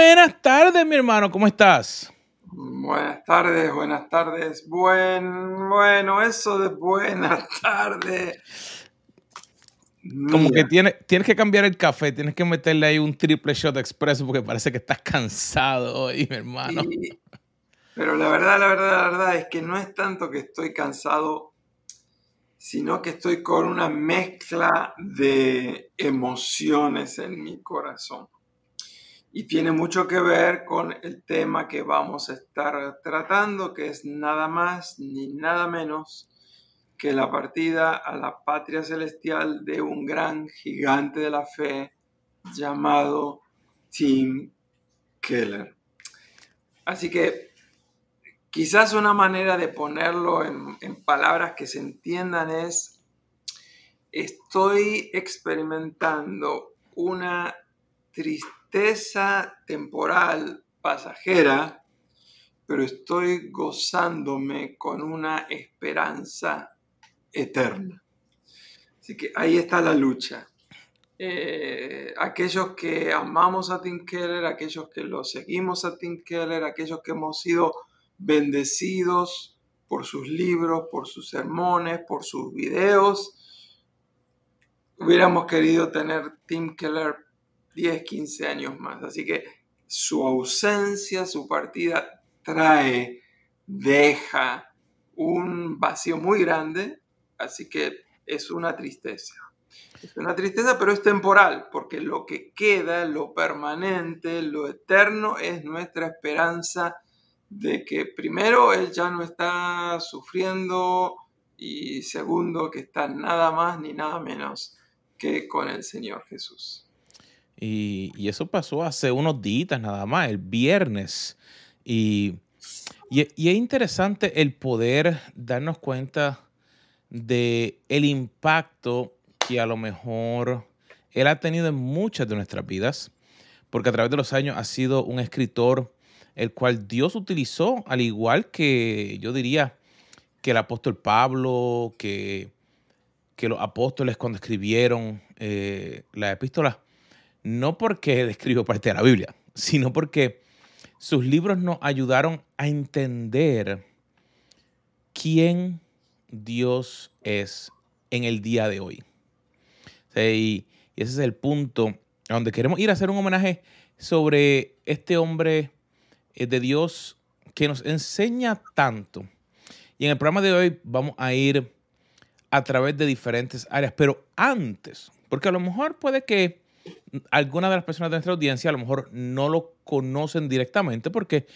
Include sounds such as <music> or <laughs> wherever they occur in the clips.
Buenas tardes, mi hermano, ¿cómo estás? Buenas tardes, buenas tardes. Buen, bueno, eso de buenas tardes. Como que tienes, tienes que cambiar el café, tienes que meterle ahí un triple shot expreso porque parece que estás cansado hoy, mi hermano. pero la verdad, la verdad, la verdad es que no es tanto que estoy cansado, sino que estoy con una mezcla de emociones en mi corazón. Y tiene mucho que ver con el tema que vamos a estar tratando, que es nada más ni nada menos que la partida a la patria celestial de un gran gigante de la fe llamado Tim Keller. Así que quizás una manera de ponerlo en, en palabras que se entiendan es, estoy experimentando una tristeza temporal pasajera, pero estoy gozándome con una esperanza eterna. Así que ahí está la lucha. Eh, aquellos que amamos a Tim Keller, aquellos que lo seguimos a Tim Keller, aquellos que hemos sido bendecidos por sus libros, por sus sermones, por sus videos, hubiéramos querido tener Tim Keller 10, 15 años más. Así que su ausencia, su partida trae, deja un vacío muy grande Así que es una tristeza. Es una tristeza, pero es temporal, porque lo que queda, lo permanente, lo eterno, es nuestra esperanza de que primero Él ya no está sufriendo y segundo que está nada más ni nada menos que con el Señor Jesús. Y, eso pasó hace unos días nada más, el viernes. Y, y es interesante el poder darnos cuenta de el impacto que a lo mejor él ha tenido en muchas de nuestras vidas, porque a través de los años ha sido un escritor el cual Dios utilizó, al igual que yo diría que el apóstol Pablo, que, que los apóstoles cuando escribieron eh, la epístola, no porque él escribió parte de la Biblia, sino porque sus libros nos ayudaron a entender quién Dios es en el día de hoy. y, ese es el punto a donde queremos ir a hacer un homenaje sobre este hombre eh, de Dios que nos enseña tanto. Y en el programa de hoy vamos a ir a través de diferentes áreas, pero antes, porque a lo mejor puede que algunas de las personas de nuestra audiencia a lo mejor no lo conocen directamente porque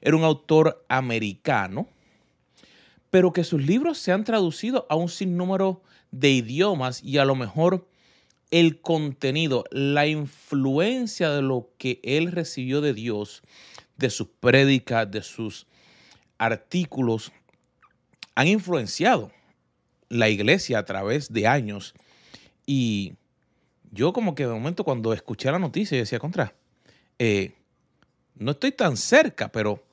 era un autor americano pero que sus libros se han traducido a un sinnúmero de idiomas y a lo mejor el contenido, la influencia de lo que él recibió de Dios, de sus prédicas, de sus artículos, han influenciado la iglesia a través de años. Y yo como que de momento cuando escuché la noticia, yo decía, contra, eh, no estoy tan cerca, pero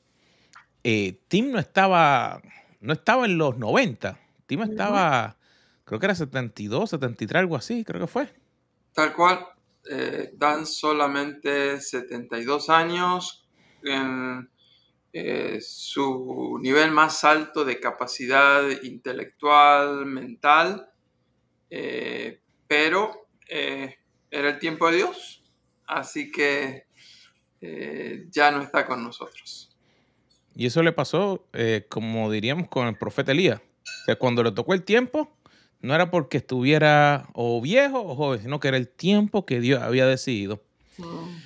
eh, Tim no estaba no estaba en los 90. Tim estaba, creo que era 72, 73, algo así, creo que fue. Tal cual. Eh, dan solamente 72 años en eh, su nivel más alto de capacidad intelectual, mental, eh, pero era el tiempo de Dios, así que ya no está con nosotros. Y eso le pasó, eh, como diríamos, con el profeta Elías. O sea, cuando le tocó el tiempo, no era porque estuviera o viejo o joven, sino que era el tiempo que Dios había decidido. Mm.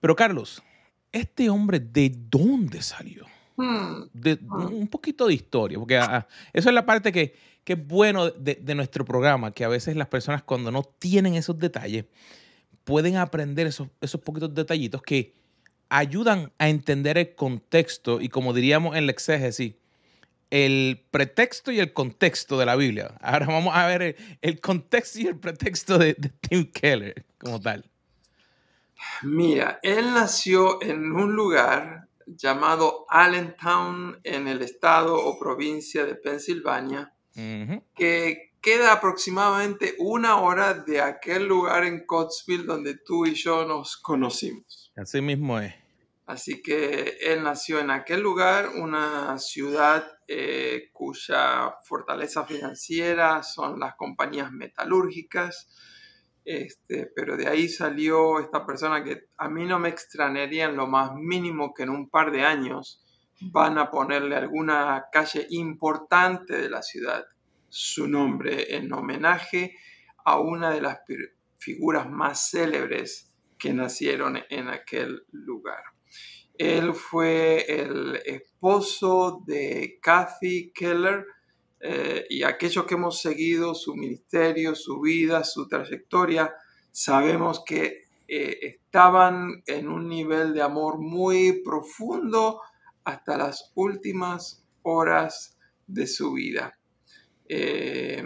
Pero Carlos, ¿este hombre de dónde salió? Mm. De, mm. un poquito de historia, porque ah, ah, eso es la parte que, es bueno de, de, nuestro programa, que a veces las personas cuando no tienen esos detalles, pueden aprender esos, esos poquitos detallitos que ayudan a entender el contexto y como diríamos en la exégesis, el pretexto y el contexto de la Biblia. Ahora vamos a ver el, contexto y el pretexto de, Tim Keller como tal. Mira, él nació en un lugar llamado Allentown en el estado o provincia de Pensilvania, que queda aproximadamente una hora de aquel lugar en Coatesville donde tú y yo nos conocimos. Así mismo es. Así que él nació en aquel lugar, una ciudad eh, cuya fortaleza financiera son las compañías metalúrgicas, este, pero de ahí salió esta persona que a mí no me extrañaría en lo más mínimo que en un par de años van a ponerle alguna calle importante de la ciudad su nombre en homenaje a una de las figuras más célebres que nacieron en aquel lugar. Él fue el esposo de Kathy Keller eh, y aquellos que hemos seguido su ministerio, su vida, su trayectoria, sabemos que eh, estaban en un nivel de amor muy profundo hasta las últimas horas de su vida. Eh,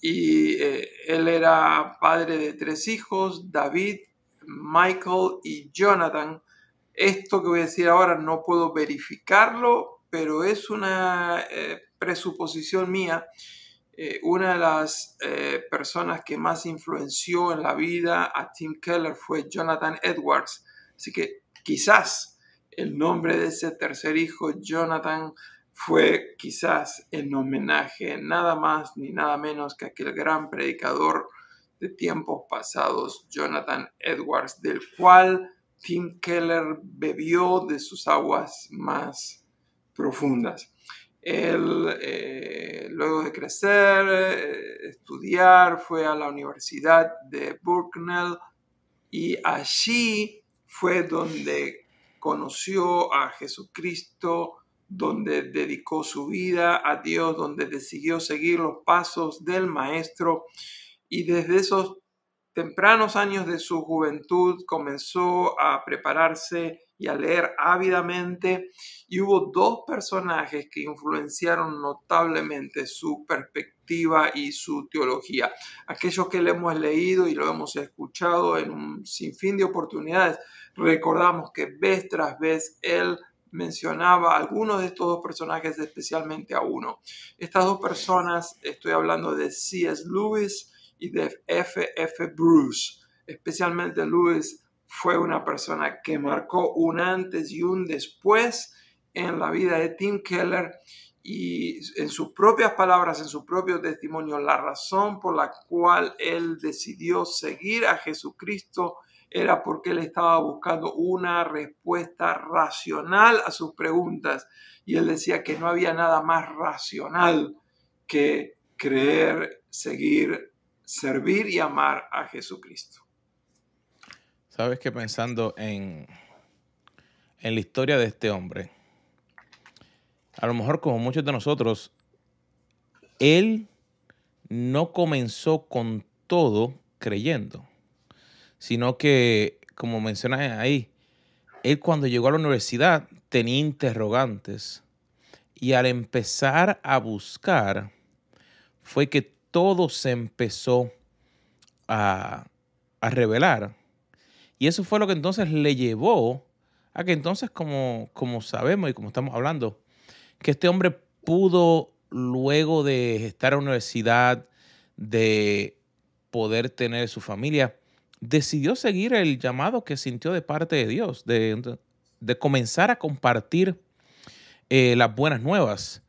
y él era padre de tres hijos, David, Michael y Jonathan, esto que voy a decir ahora no puedo verificarlo, pero es una eh, presuposición mía. Eh, una de las eh, personas que más influenció en la vida a Tim Keller fue Jonathan Edwards. Así que quizás el nombre de ese tercer hijo, Jonathan, fue quizás en homenaje nada más ni nada menos que aquel gran predicador de tiempos pasados, Jonathan Edwards, del cual Tim Keller bebió de sus aguas más profundas. Él, eh, luego de crecer, eh, estudiar, fue a la Universidad de Bucknell y allí fue donde conoció a Jesucristo, donde dedicó su vida a Dios, donde decidió seguir los pasos del Maestro y desde esos tempranos años de su juventud comenzó a prepararse y a leer ávidamente y hubo dos personajes que influenciaron notablemente su perspectiva y su teología. Aquellos que le hemos leído y lo hemos escuchado en un sinfín de oportunidades, recordamos que vez tras vez él mencionaba a algunos de estos dos personajes, especialmente a uno. Estas dos personas, estoy hablando de C.S. Lewis, y de F. F. Bruce. Especialmente Lewis fue una persona que marcó un antes y un después en la vida de Tim Keller y en sus propias palabras, en su propio testimonio, la razón por la cual él decidió seguir a Jesucristo era porque él estaba buscando una respuesta racional a sus preguntas. Y él decía que no había nada más racional que creer, seguir servir y amar a Jesucristo. Sabes que pensando en, en la historia de este hombre, a lo mejor como muchos de nosotros, él no comenzó con todo creyendo, sino que, como mencionas ahí, él cuando llegó a la universidad tenía interrogantes y al empezar a buscar fue que todo se empezó a, revelar. Y eso fue lo que entonces le llevó a que entonces, como, como sabemos y como estamos hablando, que este hombre pudo, luego de estar en la universidad, de poder tener su familia, decidió seguir el llamado que sintió de parte de Dios, de, comenzar a compartir eh, las buenas nuevas.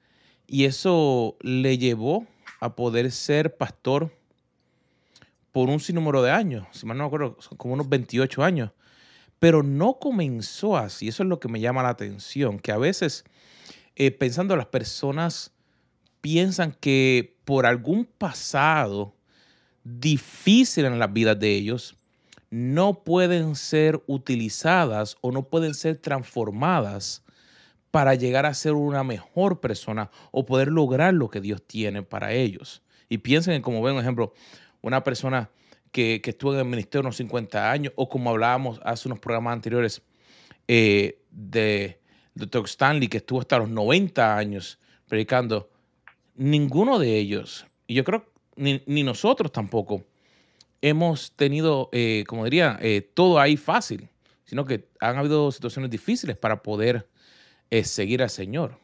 Y eso le llevó a poder ser pastor por un sinnúmero de años, si mal no me acuerdo, como unos 28 años. Pero no comenzó así, eso es lo que me llama la atención, que a veces eh, pensando las personas piensan que por algún pasado difícil en las vidas de ellos, no pueden ser utilizadas o no pueden ser transformadas para llegar a ser una mejor persona o poder lograr lo que Dios tiene para ellos. Y piensen en, como ven, un ejemplo, una persona que, estuvo en el ministerio unos 50 años, o como hablábamos hace unos programas anteriores eh, de Dr. Stanley, que estuvo hasta los 90 años predicando, ninguno de ellos, y yo creo ni, ni nosotros tampoco, hemos tenido, eh, como diría, eh, todo ahí fácil, sino que han habido situaciones difíciles para poder es seguir al Señor.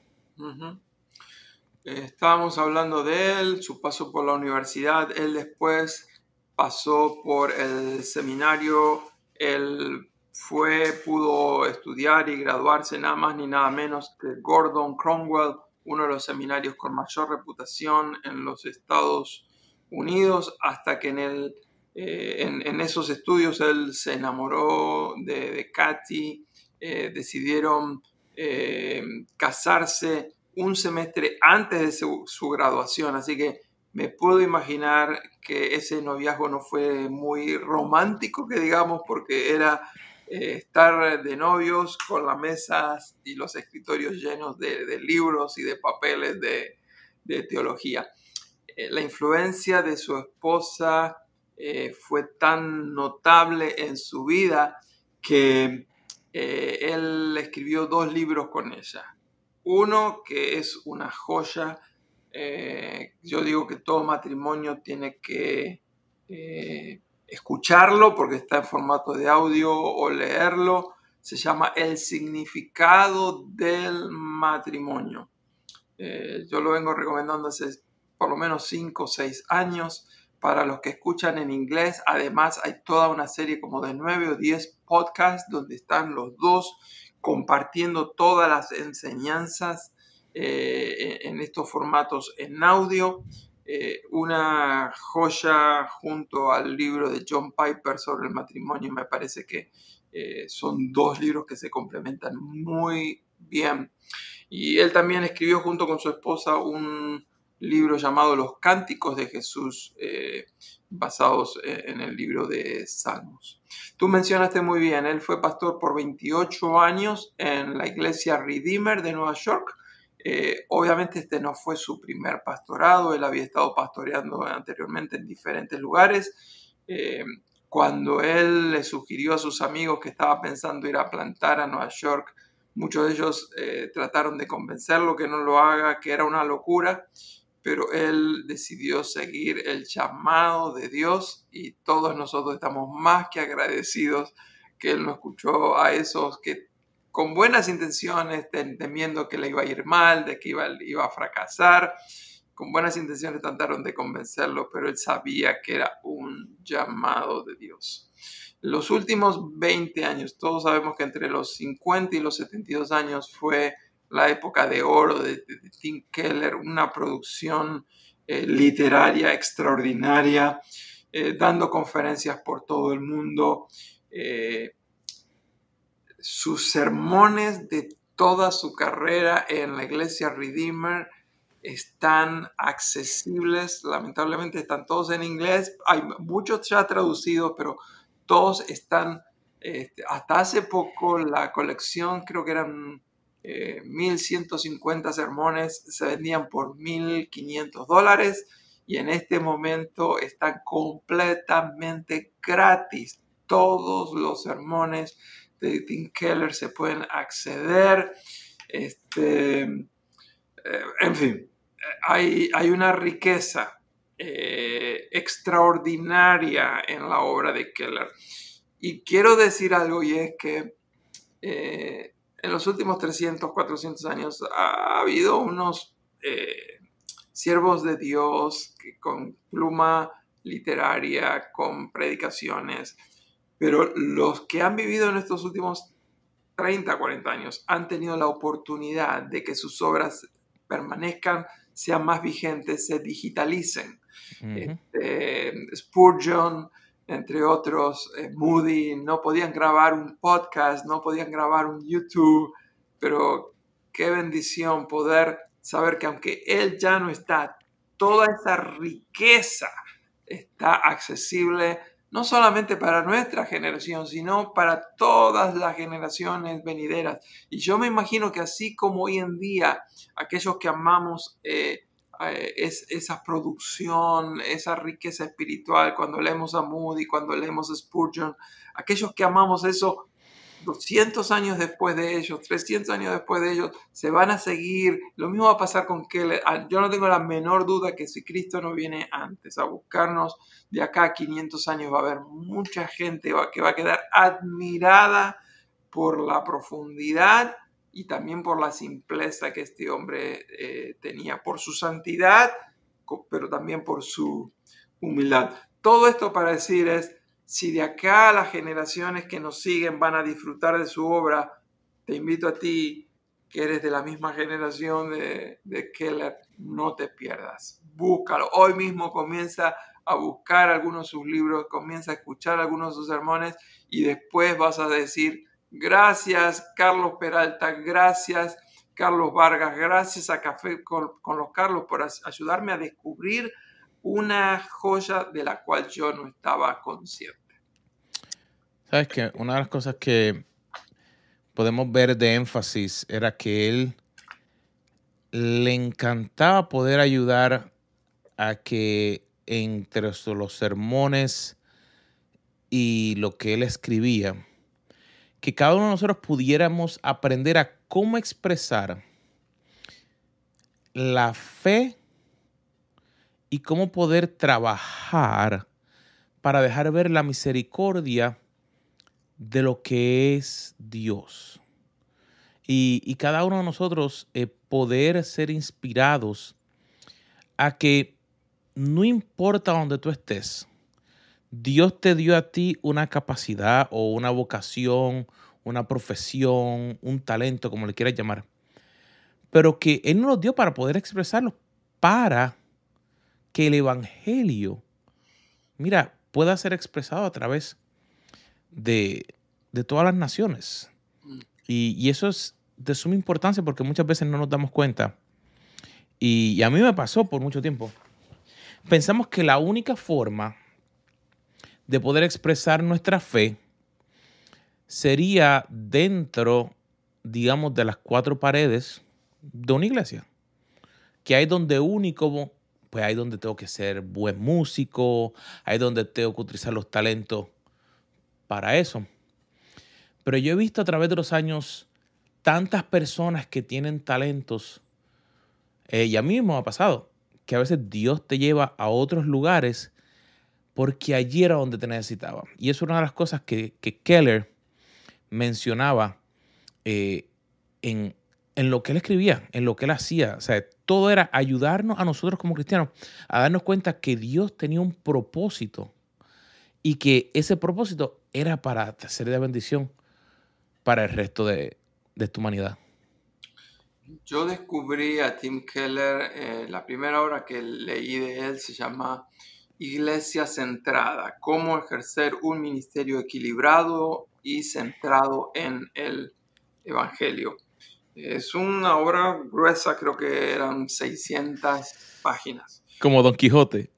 Estábamos hablando de él, su paso por la universidad, él después pasó por el seminario, él fue, pudo estudiar y graduarse nada más ni nada menos que Gordon Cromwell, uno de los seminarios con mayor reputación en los Estados Unidos, hasta que en, el, eh, en, esos estudios él se enamoró de, de Katy, eh, decidieron eh, casarse un semestre antes de su, su, graduación, así que me puedo imaginar que ese noviazgo no fue muy romántico, que digamos, porque era eh, estar de novios con las mesas y los escritorios llenos de, libros y de papeles de, teología. Eh, la influencia de su esposa eh, fue tan notable en su vida que él escribió dos libros con ella. Uno que es una joya. yo digo que todo matrimonio tiene que escucharlo porque está en formato de audio o leerlo. Se llama El significado del matrimonio. Eh, yo lo vengo recomendando hace por lo menos 5 o 6 años. Para los que escuchan en inglés, además hay toda una serie como de 9 o 10 podcasts donde están los dos compartiendo todas las enseñanzas eh, en estos formatos en audio. Eh, una joya junto al libro de John Piper sobre el matrimonio. Me parece que eh, son dos libros que se complementan muy bien. Y él también escribió junto con su esposa un libro llamado Los Cánticos de Jesús, eh, basados en el libro de Salmos. Tú mencionaste muy bien, él fue pastor por 28 años en la iglesia Redeemer de Nueva York eh, obviamente este no fue su primer pastorado, él había estado pastoreando anteriormente en diferentes lugares. Eh, cuando él le sugirió a sus amigos que estaba pensando ir a plantar a Nueva York, muchos de ellos eh, trataron de convencerlo que no lo haga, que era una locura, pero él decidió seguir el llamado de Dios y todos nosotros estamos más que agradecidos que él no escuchó a esos que con buenas intenciones, temiendo que le iba a ir mal, de que iba, iba a fracasar. Con buenas intenciones trataron de convencerlo, pero él sabía que era un llamado de Dios. Los últimos 20 años, todos sabemos que entre los 50 y los 72 años fue la época de oro de, Tim Keller, una producción eh, literaria extraordinaria, eh, dando conferencias por todo el mundo. Eh, sus sermones de toda su carrera en la iglesia Redeemer están accesibles, lamentablemente están todos en inglés, hay muchos ya traducidos, pero todos están, este, hasta hace poco la colección creo que eran 1.150 eh, sermones, se vendían por 1.500 dólares y en este momento están completamente gratis todos los sermones de Tim Keller se pueden acceder. Este, eh, en fin, hay, hay una riqueza eh, extraordinaria en la obra de Keller. Y quiero decir algo y es que en los últimos 300, 400 años ha habido unos siervos de Dios que con pluma literaria, con predicaciones, pero los que han vivido en estos últimos 30, 40 años han tenido la oportunidad de que sus obras permanezcan, sean más vigentes, se digitalicen. Este, Spurgeon, entre otros, eh, Moody, no podían grabar un podcast, no podían grabar un YouTube, pero qué bendición poder saber que aunque él ya no está, toda esa riqueza está accesible no solamente para nuestra generación, sino para todas las generaciones venideras. Y yo me imagino que así como hoy en día aquellos que amamos eh, eh, esa producción, esa riqueza espiritual, cuando leemos a Moody, cuando leemos a Spurgeon, aquellos que amamos eso, 200 años después de ellos, 300 años después de ellos, se van a seguir. Lo mismo va a pasar con Keller. Ah, yo no tengo la menor duda que si Cristo no viene antes a buscarnos, de acá a 500 años va a haber mucha gente que va a quedar admirada por la profundidad y también por la simpleza que este hombre eh, tenía, por su santidad, pero también por su humildad. Todo esto para decir es, si de acá las generaciones que nos siguen van a disfrutar de su obra, te invito a ti, que eres de la misma generación de, de Keller, no te pierdas. Búscalo. Hoy mismo comienza a buscar algunos de sus libros, comienza a escuchar algunos de sus sermones y después vas a decir, gracias Carlos Peralta, gracias Carlos Vargas, gracias a Café con, los Carlos por ayudarme a descubrir una joya de la cual yo no estaba consciente. Sabes que una de las cosas que podemos ver de énfasis era que él le encantaba poder ayudar a que entre los sermones y lo que él escribía, que cada uno de nosotros pudiéramos aprender a cómo expresar la fe y cómo poder trabajar para dejar ver la misericordia de lo que es Dios. Y, cada uno de nosotros eh, poder ser inspirados a que no importa donde tú estés, Dios te dio a ti una capacidad o una vocación, una profesión, un talento, como le quieras llamar, pero que Él nos lo dio para poder expresarlo, para que el Evangelio, mira, pueda ser expresado a través de, todas las naciones. Y, eso es de suma importancia porque muchas veces no nos damos cuenta. y a mí me pasó por mucho tiempo pensamos que la única forma de poder expresar nuestra fe sería dentro, digamos, de las cuatro paredes de una iglesia. Que hay donde único, pues hay donde tengo que ser buen músico, hay donde tengo que utilizar los talentos para eso. Pero yo he visto a través de los años tantas personas que tienen talentos, eh, y me ha pasado, que a veces Dios te lleva a otros lugares porque allí era donde te necesitaba. Y eso es una de las cosas que, Keller mencionaba eh, en, lo que él escribía, en lo que él hacía. O sea, todo era ayudarnos a nosotros como cristianos a darnos cuenta que Dios tenía un propósito y que ese propósito era para ser de bendición para el resto de, de esta humanidad. Yo descubrí a Tim Keller, eh, la primera obra que leí de él se llama Iglesia Centrada, cómo ejercer un ministerio equilibrado y centrado en el Evangelio. Es una obra gruesa, creo que eran 600 páginas. Como Don Quijote.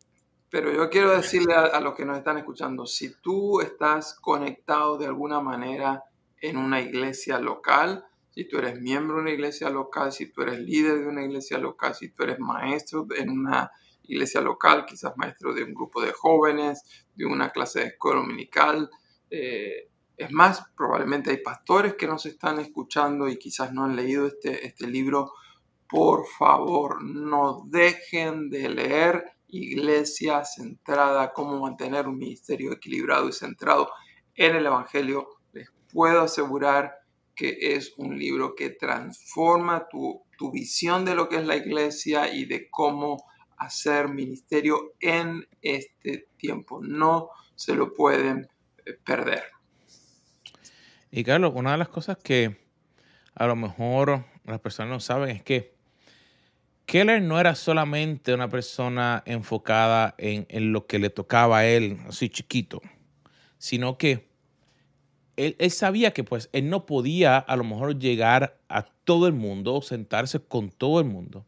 Pero yo quiero decirle a, a los que nos están escuchando, si tú estás conectado de alguna manera en una iglesia local, si tú eres miembro de una iglesia local, si tú eres líder de una iglesia local, si tú eres maestro en una iglesia local, quizás maestro de un grupo de jóvenes, de una clase de escuela dominical. Eh, es más, probablemente hay pastores que nos están escuchando y quizás no han leído este, este libro. Por favor, no dejen de leer Iglesia Centrada, cómo mantener un ministerio equilibrado y centrado en el Evangelio. Les puedo asegurar que es un libro que transforma tu, visión de lo que es la iglesia y de cómo hacer ministerio en este tiempo. No se lo pueden eh, perder. Y Carlos, una de las cosas que a lo mejor las personas no saben es que Keller no era solamente una persona enfocada en, en lo que le tocaba a él, así chiquito, sino que él, sabía que pues él no podía a lo mejor llegar a todo el mundo, sentarse con todo el mundo.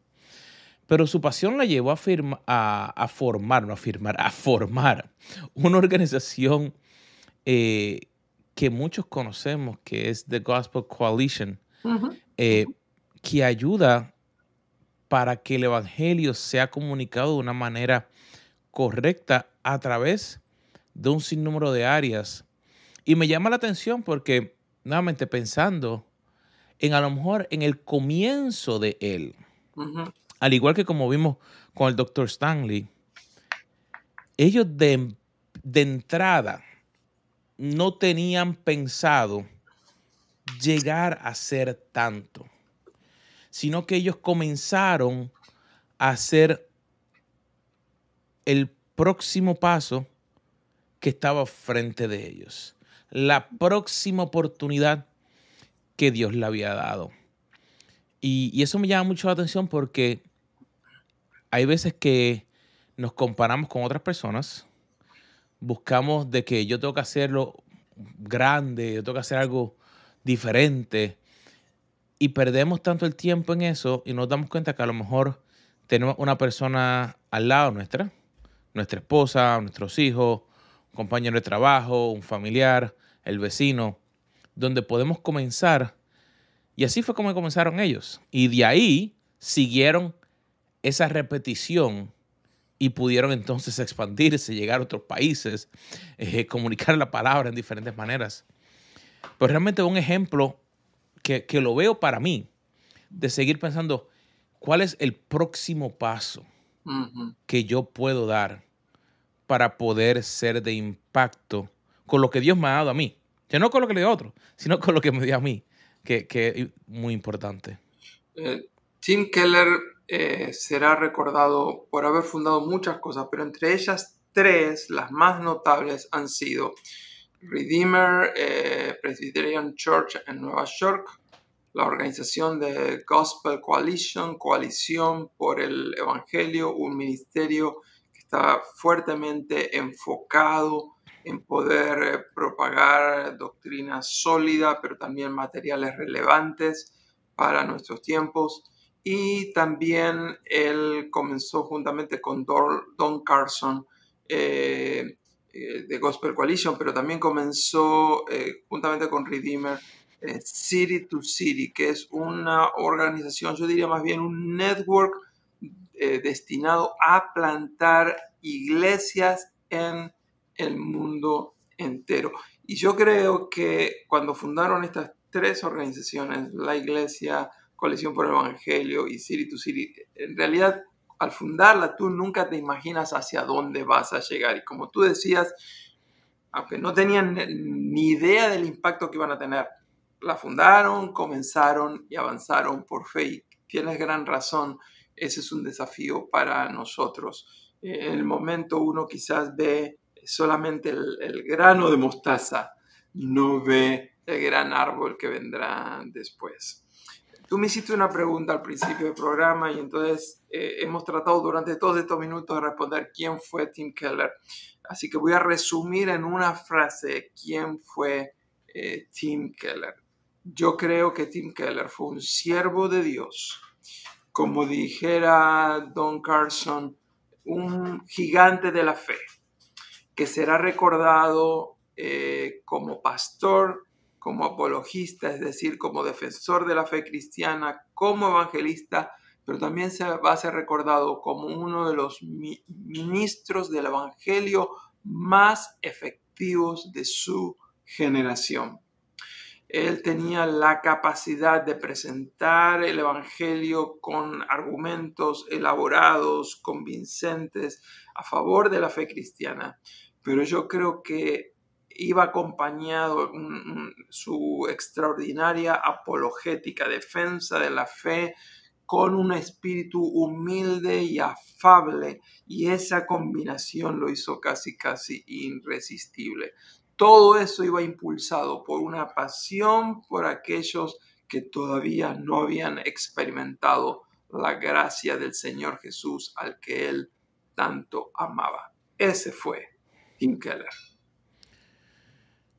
Pero su pasión la llevó a, a, formar, no a firmar, a formar una organización eh, que muchos conocemos, que es The Gospel Coalition, eh, que ayuda para que el Evangelio sea comunicado de una manera correcta a través de un sinnúmero de áreas. Y me llama la atención porque, nuevamente pensando en a lo mejor en el comienzo de él, al igual que como vimos con el doctor Stanley, ellos de, entrada no tenían pensado llegar a ser tanto, sino que ellos comenzaron a hacer el próximo paso que estaba frente de ellos, la próxima oportunidad que Dios le había dado. Y, y eso me llama mucho la atención porque hay veces que nos comparamos con otras personas, buscamos de que yo tengo que hacerlo grande, yo tengo que hacer algo diferente y perdemos tanto el tiempo en eso y nos damos cuenta que a lo mejor tenemos una persona al lado nuestra, nuestra esposa, nuestros hijos, un compañero de trabajo, un familiar, el vecino, donde podemos comenzar. Y así fue como comenzaron ellos. Y de ahí siguieron esa repetición y pudieron entonces expandirse, llegar a otros países, eh, comunicar la palabra en diferentes maneras. Pero realmente un ejemplo que, que lo veo para mí, de seguir pensando, ¿cuál es el próximo paso que yo puedo dar para poder ser de impacto con lo que Dios me ha dado a mí? Ya no con lo que le dio a otro, sino con lo que me dio a mí, que, que es muy importante. Eh, Tim Keller eh, será recordado por haber fundado muchas cosas, pero entre ellas tres, las más notables, han sido Redeemer eh, Presbyterian Church en Nueva York, la organización de Gospel Coalition, Coalición por el Evangelio, un ministerio que está fuertemente enfocado en poder eh, propagar doctrina sólida, pero también materiales relevantes para nuestros tiempos. Y también él comenzó juntamente con Don Carson eh, eh, de Gospel Coalition, pero también comenzó eh, juntamente con Redeemer City to City, que es una organización, yo diría más bien un network destinado a plantar iglesias en el mundo entero. Y yo creo que cuando fundaron estas tres organizaciones, la iglesia, Coalición por el Evangelio y City to City, en realidad al fundarla tú nunca te imaginas hacia dónde vas a llegar. Y como tú decías, aunque no tenían ni idea del impacto que iban a tener, la fundaron, comenzaron y avanzaron por fe. Y tienes gran razón, ese es un desafío para nosotros. En el momento uno quizás ve solamente el, el grano de mostaza, no ve el gran árbol que vendrá después. Tú me hiciste una pregunta al principio del programa y entonces eh, hemos tratado durante todos estos minutos de responder quién fue Tim Keller. Así que voy a resumir en una frase quién fue eh, Tim Keller. Yo creo que Tim Keller fue un siervo de Dios, como dijera Don Carson, un gigante de la fe, que será recordado eh, como pastor como apologista, es decir, como defensor de la fe cristiana, como evangelista, pero también se va a ser recordado como uno de los ministros del Evangelio más efectivos de su generación. Él tenía la capacidad de presentar el Evangelio con argumentos elaborados, convincentes, a favor de la fe cristiana. Pero yo creo que iba acompañado su extraordinaria apologética, defensa de la fe, con un espíritu humilde y afable, y esa combinación lo hizo casi, casi irresistible. Todo eso iba impulsado por una pasión por aquellos que todavía no habían experimentado la gracia del Señor Jesús al que él tanto amaba. Ese fue Tim Keller.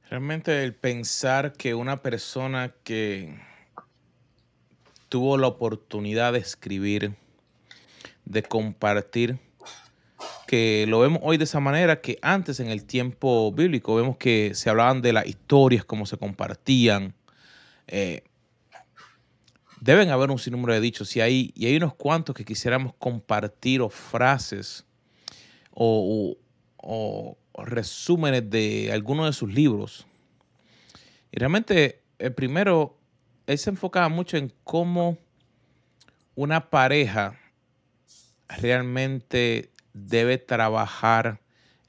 Realmente el pensar que una persona que tuvo la oportunidad de escribir, de compartir, que lo vemos hoy de esa manera, que antes en el tiempo bíblico vemos que se hablaban de las historias, cómo se compartían. Eh, deben haber un sinnúmero de dichos y hay, y hay unos cuantos que quisiéramos compartir o frases o, o resúmenes de algunos de sus libros. Y realmente, el primero, él se enfocaba mucho en cómo una pareja realmente debe trabajar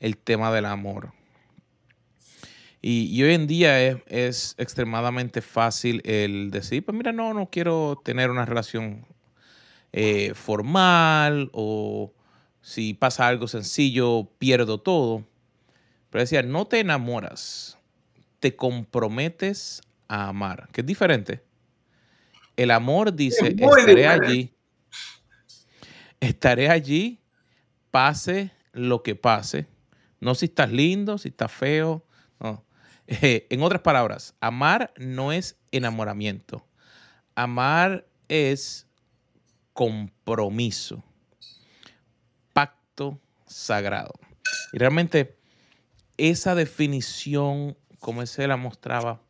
el tema del amor. Y, hoy en día es, extremadamente fácil el decir, pues mira, no, no quiero tener una relación eh, formal o si pasa algo sencillo, pierdo todo. Pero decía, no te enamoras, te comprometes a amar, que es diferente. El amor dice, estaré allí, estaré allí, pase lo que pase. No si estás lindo, si estás feo. en otras palabras, amar no es enamoramiento. Amar es compromiso, pacto sagrado. Y realmente esa definición, como se la mostraba,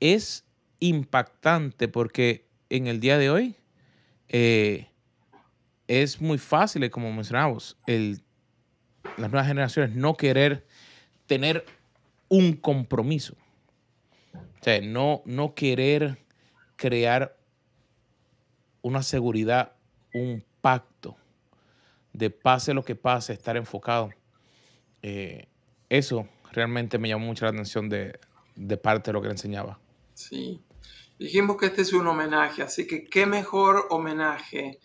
es impactante porque en el día de hoy eh, es muy fácil, como mencionamos, el, las nuevas generaciones no querer tener un compromiso. O sea, no, no querer crear una seguridad, un pacto de pase lo que pase, estar enfocado. Eh, eso realmente me llamó mucho la atención de, de parte de lo que le enseñaba. Sí, dijimos que este es un homenaje, así que qué mejor homenaje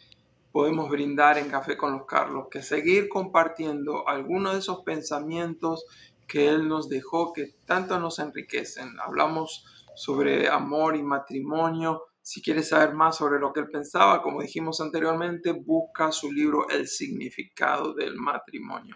podemos brindar en Café con los Carlos que seguir compartiendo algunos de esos pensamientos que Él nos dejó que tanto nos enriquecen. Hablamos sobre amor y matrimonio, si quieres saber más sobre lo que él pensaba, como dijimos anteriormente, busca su libro El significado del matrimonio.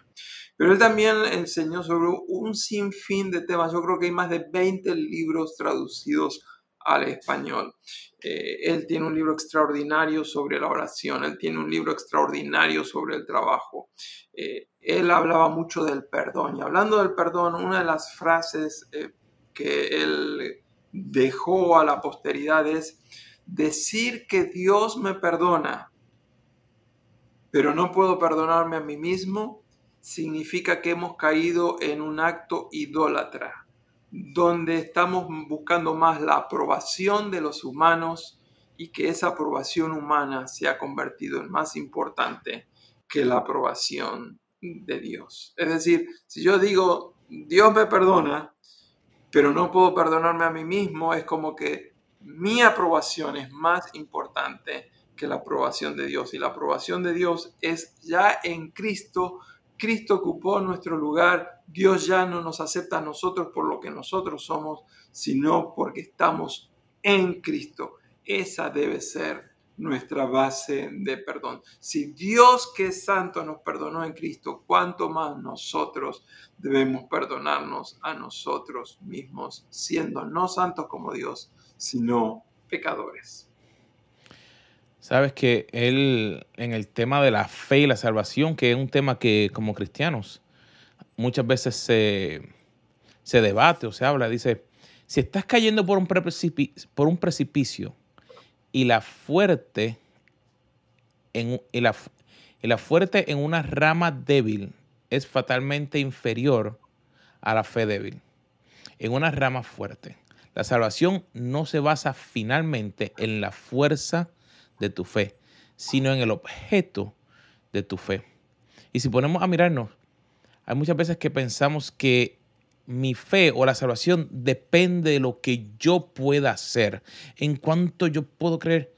Pero él también enseñó sobre un sinfín de temas. Yo creo que hay más de 20 libros traducidos al español. Eh, él tiene un libro extraordinario sobre la oración, él tiene un libro extraordinario sobre el trabajo. Eh, él hablaba mucho del perdón y hablando del perdón, una de las frases eh, que él dejó a la posteridad es decir que Dios me perdona, pero no puedo perdonarme a mí mismo, significa que hemos caído en un acto idólatra, donde estamos buscando más la aprobación de los humanos y que esa aprobación humana se ha convertido en más importante que la aprobación de Dios. Es decir, si yo digo, Dios me perdona, pero no puedo perdonarme a mí mismo, es como que mi aprobación es más importante que la aprobación de Dios. Y la aprobación de Dios es ya en Cristo. Cristo ocupó nuestro lugar. Dios ya no nos acepta a nosotros por lo que nosotros somos, sino porque estamos en Cristo. Esa debe ser nuestra base de perdón. Si Dios que es santo nos perdonó en Cristo, ¿cuánto más nosotros debemos perdonarnos a nosotros mismos, siendo no santos como Dios, sino pecadores. Sabes que él, en el tema de la fe y la salvación, que es un tema que como cristianos muchas veces se, debate o se habla, dice, si estás cayendo por un, precipicio, por un precipicio y la fuerte en, la, y la fuerte en una rama débil es fatalmente inferior a la fe débil, en una rama fuerte. La salvación no se basa finalmente en la fuerza de tu fe, sino en el objeto de tu fe. Y si ponemos a mirarnos, hay muchas veces que pensamos que mi fe o la salvación depende de lo que yo pueda hacer, en cuanto yo puedo creer.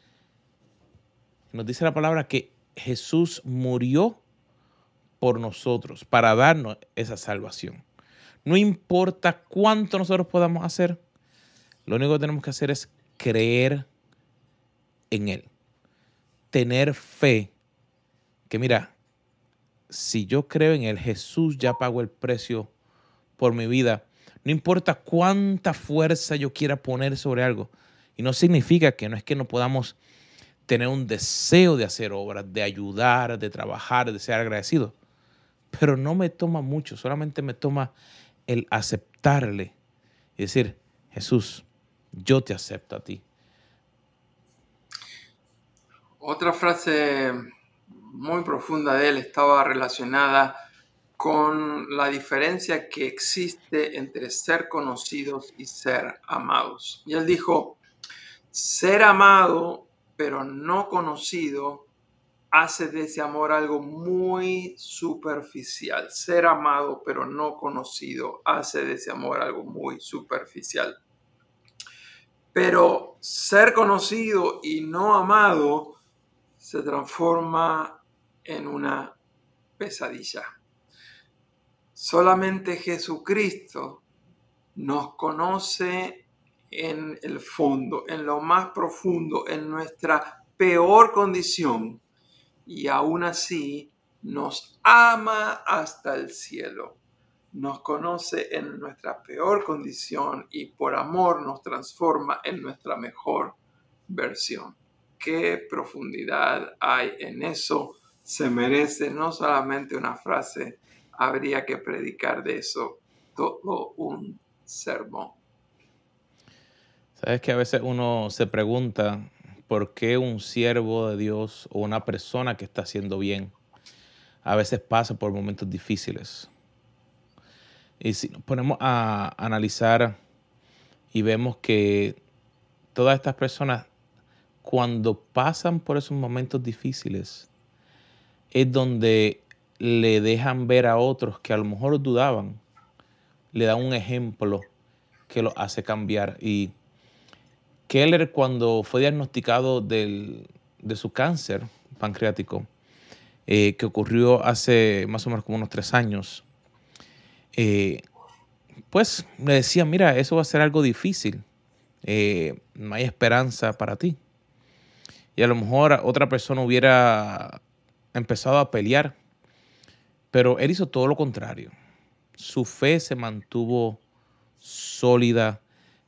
Nos dice la palabra que Jesús murió por nosotros para darnos esa salvación. No importa cuánto nosotros podamos hacer, lo único que tenemos que hacer es creer en Él. Tener fe. Que mira, si yo creo en Él, Jesús ya pagó el precio por mi vida. No importa cuánta fuerza yo quiera poner sobre algo. Y no significa que no es que no podamos tener un deseo de hacer obras, de ayudar, de trabajar, de ser agradecido. Pero no me toma mucho, solamente me toma el aceptarle y decir, Jesús, yo te acepto a ti. Otra frase muy profunda de él estaba relacionada con la diferencia que existe entre ser conocidos y ser amados. Y él dijo, ser amado pero no conocido hace de ese amor algo muy superficial. Ser amado pero no conocido hace de ese amor algo muy superficial. Pero ser conocido y no amado se transforma en una pesadilla. Solamente Jesucristo nos conoce en el fondo, en lo más profundo, en nuestra peor condición y aún así nos ama hasta el cielo. Nos conoce en nuestra peor condición y por amor nos transforma en nuestra mejor versión. Qué profundidad hay en eso. Se merece no solamente una frase, habría que predicar de eso todo un sermón. Sabes que a veces uno se pregunta por qué un siervo de Dios o una persona que está haciendo bien a veces pasa por momentos difíciles. Y si nos ponemos a analizar y vemos que todas estas personas, cuando pasan por esos momentos difíciles, es donde le dejan ver a otros que a lo mejor dudaban, le dan un ejemplo que lo hace cambiar. Y Keller, cuando fue diagnosticado de su cáncer pancreático, eh, que ocurrió hace más o menos como unos tres años, eh, pues me decía, mira, eso va a ser algo difícil, eh, no hay esperanza para ti. Y a lo mejor otra persona hubiera empezado a pelear, pero él hizo todo lo contrario. Su fe se mantuvo sólida,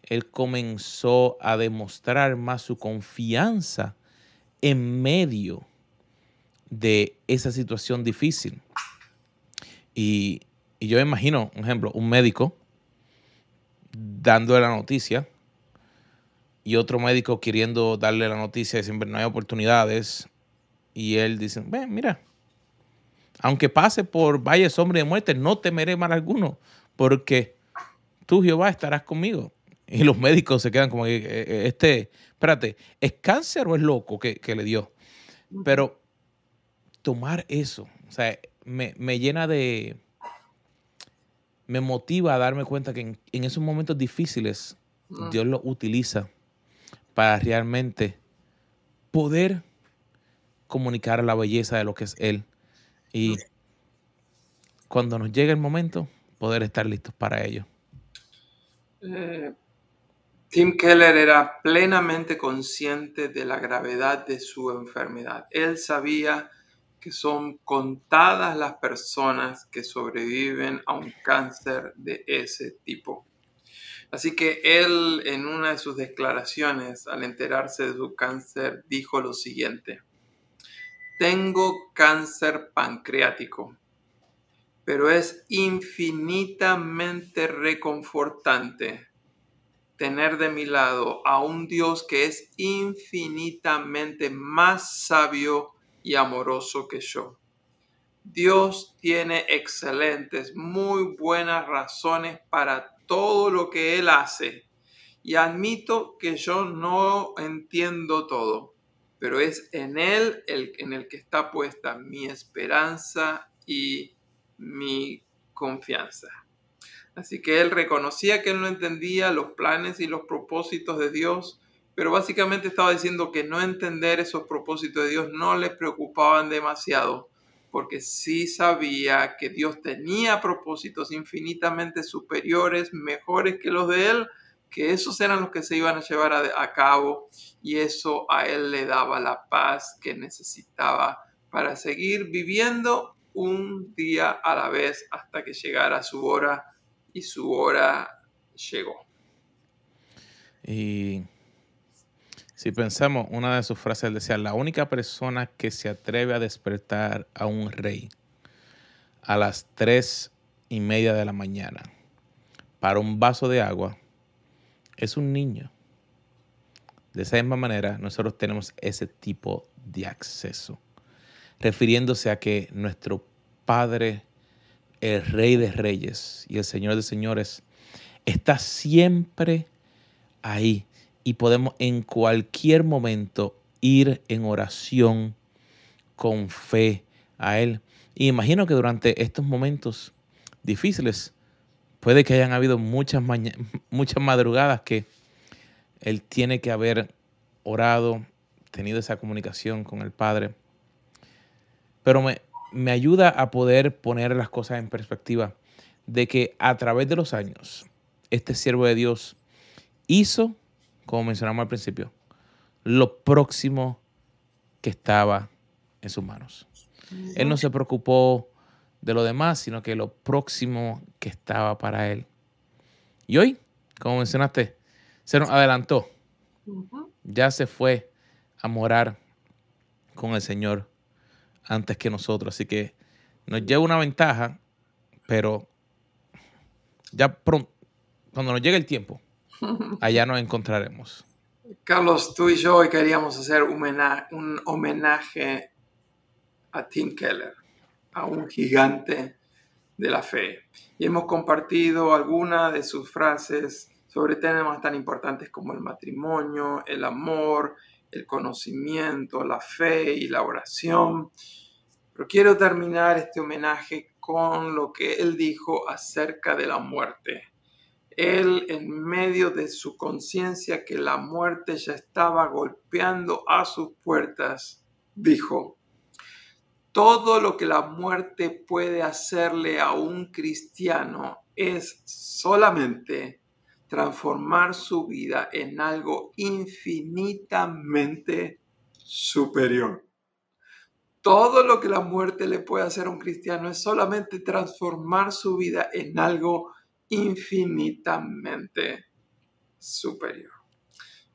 él comenzó a demostrar más su confianza en medio de esa situación difícil. Y, yo me imagino, un ejemplo, un médico dándole la noticia y otro médico queriendo darle la noticia de siempre no hay oportunidades. Y él dice, ven, mira, aunque pase por valle sombra de muerte, no temeré mal alguno, porque tú Jehová estarás conmigo. Y los médicos se quedan como, eh, eh, este, espérate, ¿es cáncer o es loco que, le dio? Pero tomar eso, o sea, me, llena de, me motiva a darme cuenta que en, esos momentos difíciles Dios lo utiliza para realmente poder comunicar la belleza de lo que es Él. Y cuando nos llegue el momento, poder estar listos para ello. Eh, Tim Keller era plenamente consciente de la gravedad de su enfermedad. Él sabía que son contadas las personas que sobreviven a un cáncer de ese tipo. Así que él en una de sus declaraciones al enterarse de su cáncer dijo lo siguiente, tengo cáncer pancreático, pero es infinitamente reconfortante tener de mi lado a un Dios que es infinitamente más sabio y amoroso que yo. Dios tiene excelentes, muy buenas razones para todo lo que Él hace. Y admito que yo no entiendo todo, pero es en Él el, en el que está puesta mi esperanza y mi confianza. Así que él reconocía que no entendía los planes y los propósitos de Dios, pero básicamente estaba diciendo que no entender esos propósitos de Dios no le preocupaban demasiado, porque sí sabía que Dios tenía propósitos infinitamente superiores, mejores que los de él, que esos eran los que se iban a llevar a, cabo y eso a él le daba la paz que necesitaba para seguir viviendo un día a la vez hasta que llegara su hora y su hora llegó. Y si pensamos, una de sus frases decía, la única persona que se atreve a despertar a un rey a las tres y media de la mañana para un vaso de agua es un niño. De esa misma manera, nosotros tenemos ese tipo de acceso, refiriéndose a que nuestro Padre el Rey de Reyes y el Señor de Señores, está siempre ahí y podemos en cualquier momento ir en oración con fe a Él. Y imagino que durante estos momentos difíciles puede que hayan habido muchas, muchas madrugadas que Él tiene que haber orado, tenido esa comunicación con el Padre. Pero me, me ayuda a poder poner las cosas en perspectiva. de que a través de los años, este siervo de Dios hizo, como mencionamos al principio, lo próximo que estaba en sus manos. Él no se preocupó de lo demás, sino que lo próximo que estaba para él. Y hoy, como mencionaste, se nos adelantó. Ya se fue a morar con el Señor antes que nosotros. Así que nos lleva una ventaja, pero ya pronto, cuando nos llegue el tiempo, <laughs> allá nos encontraremos. Carlos, tú y yo hoy queríamos hacer un homenaje a Tim Keller, a un gigante de la fe. Y hemos compartido algunas de sus frases sobre temas tan importantes como el matrimonio, el amor, el conocimiento, la fe y la oración. Pero quiero terminar este homenaje con lo que él dijo acerca de la muerte. Él, en medio de su conciencia que la muerte ya estaba golpeando a sus puertas, dijo, todo lo que la muerte puede hacerle a un cristiano es solamente transformar su vida en algo infinitamente superior. Todo lo que la muerte le puede hacer a un cristiano es solamente transformar su vida en algo infinitamente superior.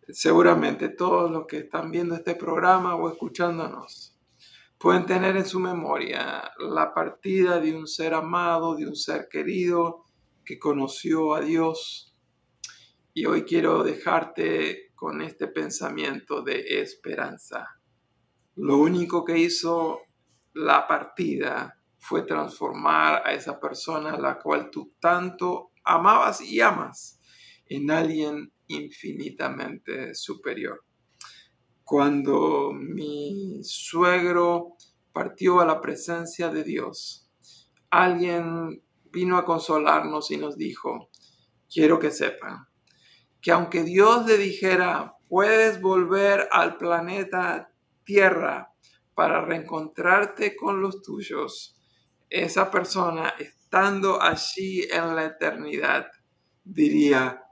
Seguramente todos los que están viendo este programa o escuchándonos pueden tener en su memoria la partida de un ser amado, de un ser querido que conoció a Dios y hoy quiero dejarte con este pensamiento de esperanza. Lo único que hizo la partida fue transformar a esa persona a la cual tú tanto amabas y amas en alguien infinitamente superior. Cuando mi suegro partió a la presencia de Dios, alguien vino a consolarnos y nos dijo, quiero que sepan que aunque Dios le dijera, puedes volver al planeta Tierra para reencontrarte con los tuyos, esa persona estando allí en la eternidad diría,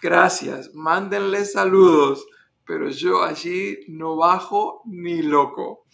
gracias, mándenle saludos, pero yo allí no bajo ni loco.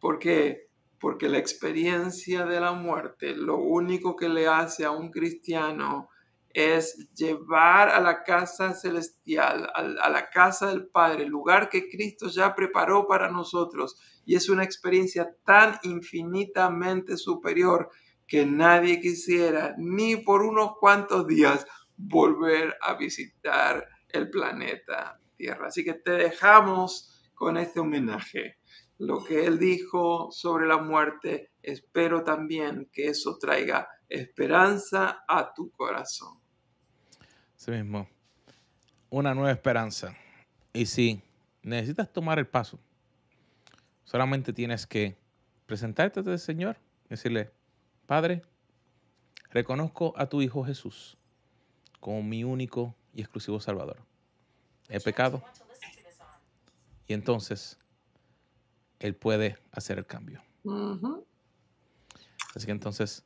¿Por qué? Porque la experiencia de la muerte, lo único que le hace a un cristiano es llevar a la casa celestial, a, la casa del Padre, el lugar que Cristo ya preparó para nosotros. Y es una experiencia tan infinitamente superior que nadie quisiera, ni por unos cuantos días, volver a visitar el planeta Tierra. Así que te dejamos con este homenaje. Lo que Él dijo sobre la muerte, espero también que eso traiga esperanza a tu corazón. Mismo. Una nueva esperanza. Y si necesitas tomar el paso, solamente tienes que presentarte el Señor y decirle, Padre, reconozco a tu Hijo Jesús como mi único y exclusivo Salvador. He pecado. Y entonces Él puede hacer el cambio. Así que entonces,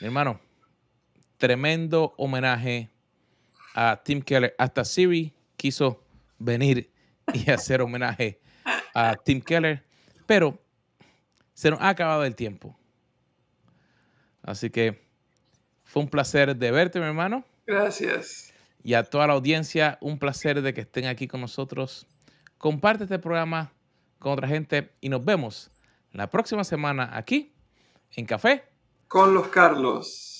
mi hermano, tremendo homenaje a Tim Keller. Hasta Siri quiso venir y <laughs> hacer homenaje a Tim Keller, pero se nos ha acabado el tiempo. Así que fue un placer de verte, mi hermano. Gracias. Y a toda la audiencia, un placer de que estén aquí con nosotros. Comparte este programa con otra gente y nos vemos la próxima semana aquí en Café. Con los Carlos.